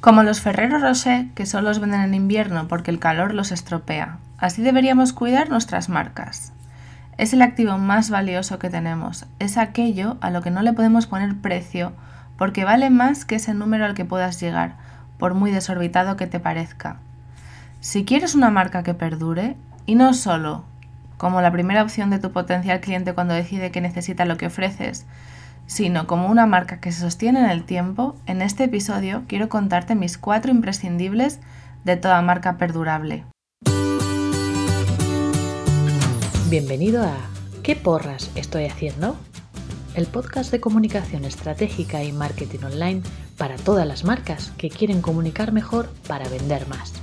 Como los Ferrero Rocher, que solo los venden en invierno porque el calor los estropea. Así deberíamos cuidar nuestras marcas. Es el activo más valioso que tenemos. Es aquello a lo que no le podemos poner precio porque vale más que ese número al que puedas llegar, por muy desorbitado que te parezca. Si quieres una marca que perdure, y no solo como la primera opción de tu potencial cliente cuando decide que necesita lo que ofreces, sino como una marca que se sostiene en el tiempo, en este episodio quiero contarte mis cuatro imprescindibles de toda marca perdurable. Bienvenido a ¿Qué porras estoy haciendo? El podcast de comunicación estratégica y marketing online para todas las marcas que quieren comunicar mejor para vender más.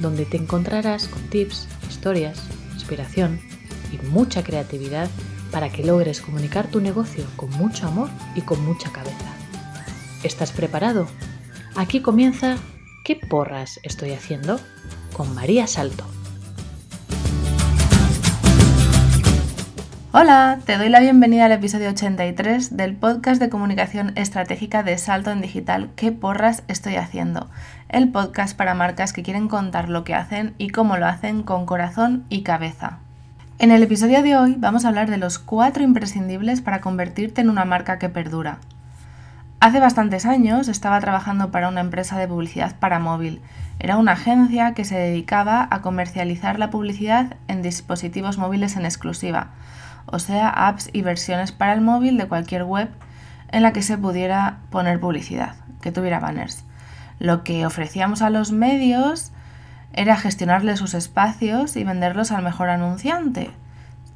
Donde te encontrarás con tips, historias, inspiración y mucha creatividad para que logres comunicar tu negocio con mucho amor y con mucha cabeza. ¿Estás preparado? Aquí comienza ¿Qué porras estoy haciendo? con María Salto. Hola, te doy la bienvenida al episodio 83 del podcast de comunicación estratégica de Salto en Digital ¿Qué porras estoy haciendo? El podcast para marcas que quieren contar lo que hacen y cómo lo hacen con corazón y cabeza. En el episodio de hoy vamos a hablar de los cuatro imprescindibles para convertirte en una marca que perdura. Hace bastantes años estaba trabajando para una empresa de publicidad para móvil. Era una agencia que se dedicaba a comercializar la publicidad en dispositivos móviles en exclusiva, o sea, apps y versiones para el móvil de cualquier web en la que se pudiera poner publicidad, que tuviera banners. Lo que ofrecíamos a los medios era gestionarle sus espacios y venderlos al mejor anunciante.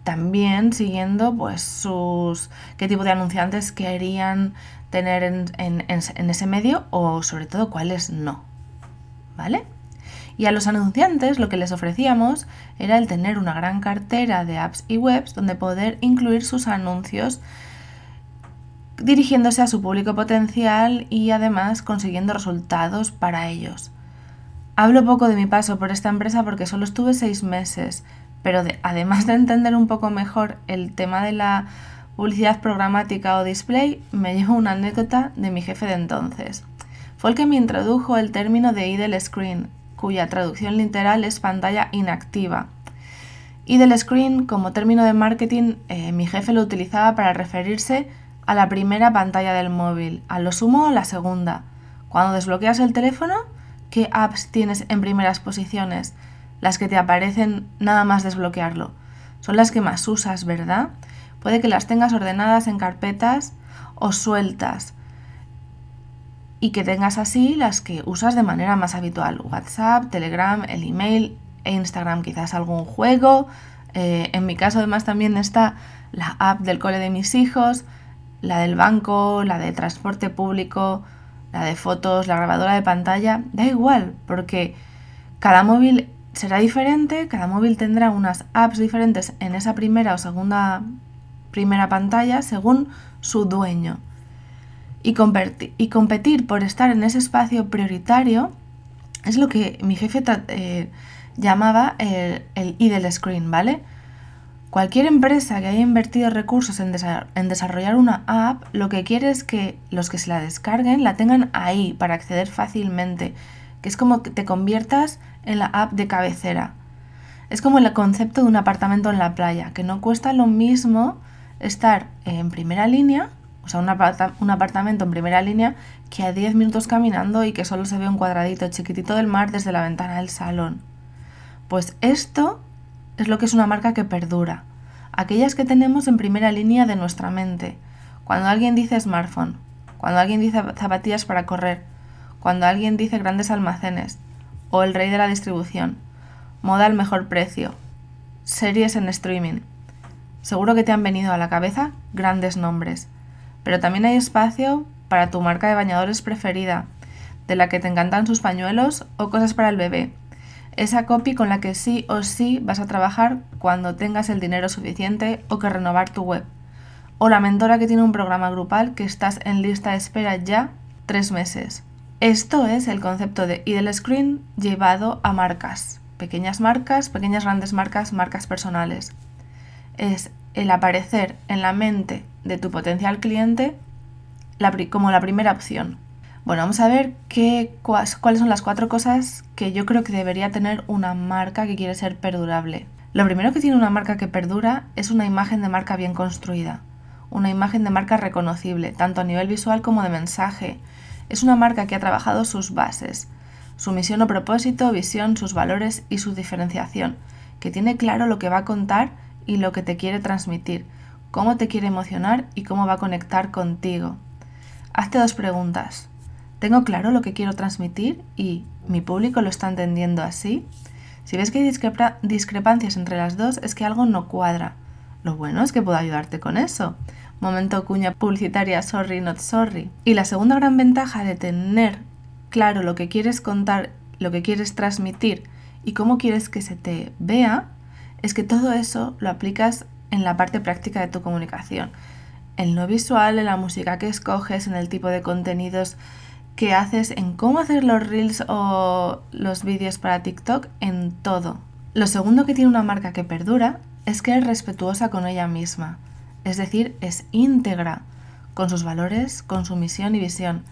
También siguiendo pues sus qué tipo de anunciantes querían tener en, en ese medio o sobre todo cuáles no. ¿Vale? Y a los anunciantes lo que les ofrecíamos era el tener una gran cartera de apps y webs donde poder incluir sus anuncios dirigiéndose a su público potencial y además consiguiendo resultados para ellos. Hablo poco de mi paso por esta empresa porque solo estuve seis meses, pero además de entender un poco mejor el tema de la publicidad programática o display, me llevo una anécdota de mi jefe de entonces. Fue el que me introdujo el término de idle screen, cuya traducción literal es pantalla inactiva. Idle screen, como término de marketing, eh, mi jefe lo utilizaba para referirse a la primera pantalla del móvil, a lo sumo la segunda. Cuando desbloqueas el teléfono, qué apps tienes en primeras posiciones, las que te aparecen nada más desbloquearlo. Son las que más usas, ¿verdad? Puede que las tengas ordenadas en carpetas o sueltas y que tengas así las que usas de manera más habitual. WhatsApp, Telegram, el email e Instagram, quizás algún juego. Eh, en mi caso además también está la app del cole de mis hijos, la del banco, la de transporte público, la de fotos, la grabadora de pantalla, da igual, porque cada móvil será diferente, cada móvil tendrá unas apps diferentes en esa primera o segunda primera pantalla según su dueño. Y, competir por estar en ese espacio prioritario es lo que mi jefe eh, llamaba el, el idle screen, ¿vale? Cualquier empresa que haya invertido recursos en, desarrollar una app, lo que quiere es que los que se la descarguen la tengan ahí para acceder fácilmente, que es como que te conviertas en la app de cabecera. Es como el concepto de un apartamento en la playa, que no cuesta lo mismo estar en primera línea, o sea, un, un apartamento en primera línea, que a 10 minutos caminando y que solo se ve un cuadradito chiquitito del mar desde la ventana del salón. Pues esto es lo que es una marca que perdura. Aquellas que tenemos en primera línea de nuestra mente. Cuando alguien dice smartphone, cuando alguien dice zapatillas para correr, cuando alguien dice grandes almacenes, o el rey de la distribución, moda al mejor precio, series en streaming. Seguro que te han venido a la cabeza grandes nombres, pero también hay espacio para tu marca de bañadores preferida, de la que te encantan sus pañuelos o cosas para el bebé, esa copy con la que sí o sí vas a trabajar cuando tengas el dinero suficiente o que renovar tu web. O la mentora que tiene un programa grupal que estás en lista de espera ya tres meses. Esto es el concepto de idle screen llevado a marcas. Pequeñas marcas, pequeñas grandes marcas, marcas personales. Es el aparecer en la mente de tu potencial cliente como la primera opción. Bueno, vamos a ver qué, cuáles son las cuatro cosas que yo creo que debería tener una marca que quiere ser perdurable. Lo primero que tiene una marca que perdura es una imagen de marca bien construida, una imagen de marca reconocible, tanto a nivel visual como de mensaje. Es una marca que ha trabajado sus bases, su misión o propósito, visión, sus valores y su diferenciación, que tiene claro lo que va a contar y lo que te quiere transmitir, cómo te quiere emocionar y cómo va a conectar contigo. Hazte dos preguntas. ¿Tengo claro lo que quiero transmitir y mi público lo está entendiendo así? Si ves que hay discrepancias entre las dos, es que algo no cuadra. Lo bueno es que puedo ayudarte con eso. Momento cuña publicitaria sorry not sorry. Y la segunda gran ventaja de tener claro lo que quieres contar, lo que quieres transmitir y cómo quieres que se te vea, es que todo eso lo aplicas en la parte práctica de tu comunicación. En lo visual, en la música que escoges, en el tipo de contenidos que haces en cómo hacer los reels o los vídeos para TikTok, en todo. Lo segundo que tiene una marca que perdura es que es respetuosa con ella misma, es decir, es íntegra con sus valores, con su misión y visión.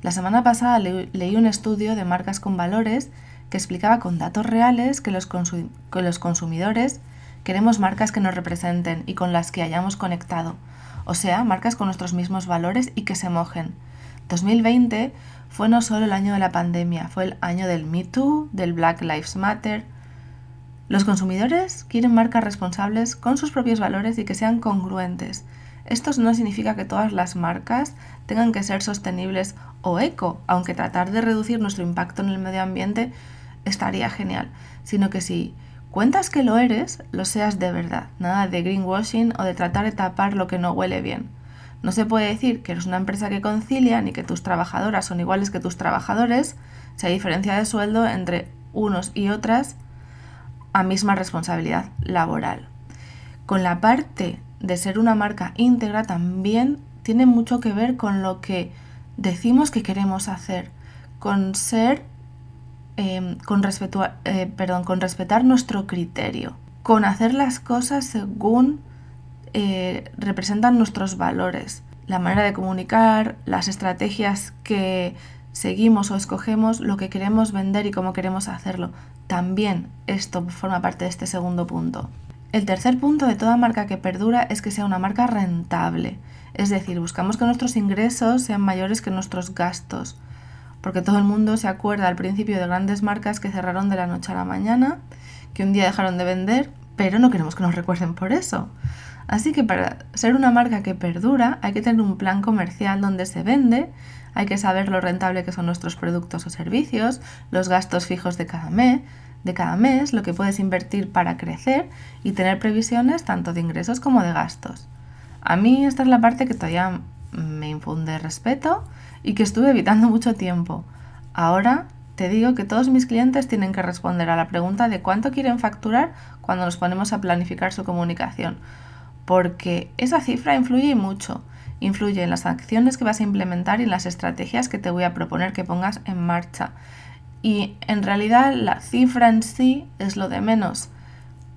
La semana pasada leí un estudio de marcas con valores que explicaba con datos reales que los, que los consumidores queremos marcas que nos representen y con las que hayamos conectado, o sea, marcas con nuestros mismos valores y que se mojen. 2020 fue no solo el año de la pandemia, fue el año del Me Too, del Black Lives Matter. Los consumidores quieren marcas responsables con sus propios valores y que sean congruentes. Esto no significa que todas las marcas tengan que ser sostenibles o eco, aunque tratar de reducir nuestro impacto en el medio ambiente estaría genial, sino que si cuentas que lo eres, lo seas de verdad, nada de greenwashing o de tratar de tapar lo que no huele bien. No se puede decir que eres una empresa que concilia ni que tus trabajadoras son iguales que tus trabajadores si hay diferencia de sueldo entre unos y otras a misma responsabilidad laboral. Con la parte de ser una marca íntegra también tiene mucho que ver con lo que decimos que queremos hacer, con ser, em, con, eh, perdón, con respetar nuestro criterio, con hacer las cosas según eh, representan nuestros valores, la manera de comunicar, las estrategias que seguimos o escogemos, lo que queremos vender y cómo queremos hacerlo. También esto forma parte de este segundo punto. El tercer punto de toda marca que perdura es que sea una marca rentable. Es decir, buscamos que nuestros ingresos sean mayores que nuestros gastos. Porque todo el mundo se acuerda al principio de grandes marcas que cerraron de la noche a la mañana, que un día dejaron de vender, pero no queremos que nos recuerden por eso. Así que para ser una marca que perdura hay que tener un plan comercial donde se vende, hay que saber lo rentable que son nuestros productos o servicios, los gastos fijos de cada mes, de cada mes, lo que puedes invertir para crecer y tener previsiones tanto de ingresos como de gastos. A mí esta es la parte que todavía me infunde respeto y que estuve evitando mucho tiempo. Ahora te digo que todos mis clientes tienen que responder a la pregunta de cuánto quieren facturar cuando nos ponemos a planificar su comunicación, porque esa cifra influye mucho. Influye en las acciones que vas a implementar y en las estrategias que te voy a proponer que pongas en marcha. Y en realidad la cifra en sí es lo de menos,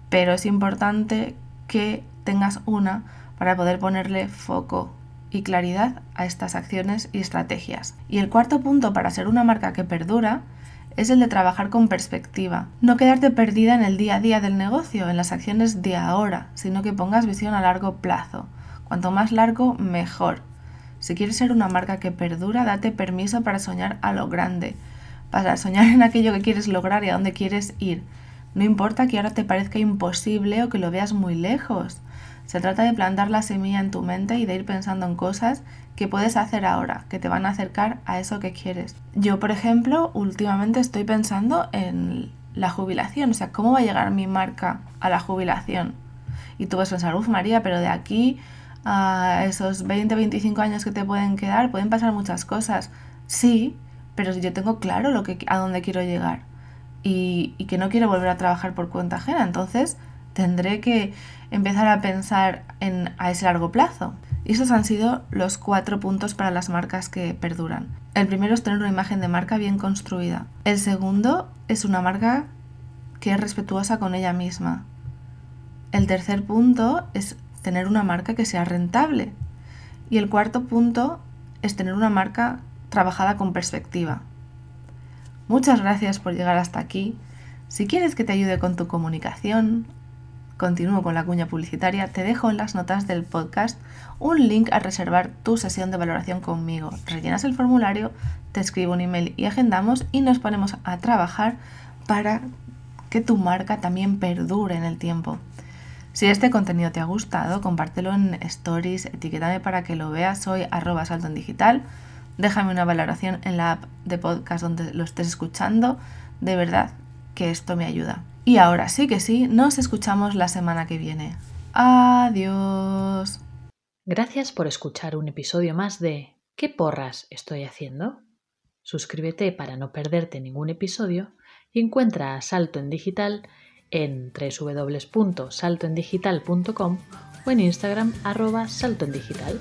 pero es importante que tengas una para poder ponerle foco y claridad a estas acciones y estrategias. Y el cuarto punto para ser una marca que perdura es el de trabajar con perspectiva. No quedarte perdida en el día a día del negocio, en las acciones de ahora, sino que pongas visión a largo plazo. Cuanto más largo, mejor. Si quieres ser una marca que perdura, date permiso para soñar a lo grande, para soñar en aquello que quieres lograr y a dónde quieres ir. No importa que ahora te parezca imposible o que lo veas muy lejos. Se trata de plantar la semilla en tu mente y de ir pensando en cosas que puedes hacer ahora, que te van a acercar a eso que quieres. Yo, por ejemplo, últimamente estoy pensando en la jubilación, o sea, ¿cómo va a llegar mi marca a la jubilación? Y tú vas a pensar, María, pero de aquí a esos 20, 25 años que te pueden quedar, pueden pasar muchas cosas. Sí, pero yo tengo claro lo que, a dónde quiero llegar y, y que no quiero volver a trabajar por cuenta ajena, entonces tendré que empezar a pensar en, a ese largo plazo. Esos han sido los cuatro puntos para las marcas que perduran. El primero es tener una imagen de marca bien construida. El segundo es una marca que es respetuosa con ella misma. El tercer punto es tener una marca que sea rentable. Y el cuarto punto es tener una marca trabajada con perspectiva. Muchas gracias por llegar hasta aquí. Si quieres que te ayude con tu comunicación, continúo con la cuña publicitaria, te dejo en las notas del podcast un link a reservar tu sesión de valoración conmigo. Rellenas el formulario, te escribo un email y agendamos y nos ponemos a trabajar para que tu marca también perdure en el tiempo. Si este contenido te ha gustado, compártelo en stories, etiquétame para que lo veas, soy arroba salto en digital, déjame una valoración en la app de podcast donde lo estés escuchando, de verdad que esto me ayuda. Y ahora sí que sí, nos escuchamos la semana que viene. Adiós. Gracias por escuchar un episodio más de ¿Qué porras estoy haciendo? Suscríbete para no perderte ningún episodio y encuentra a Salto en Digital en www.saltoendigital.com o en Instagram arroba saltoendigital.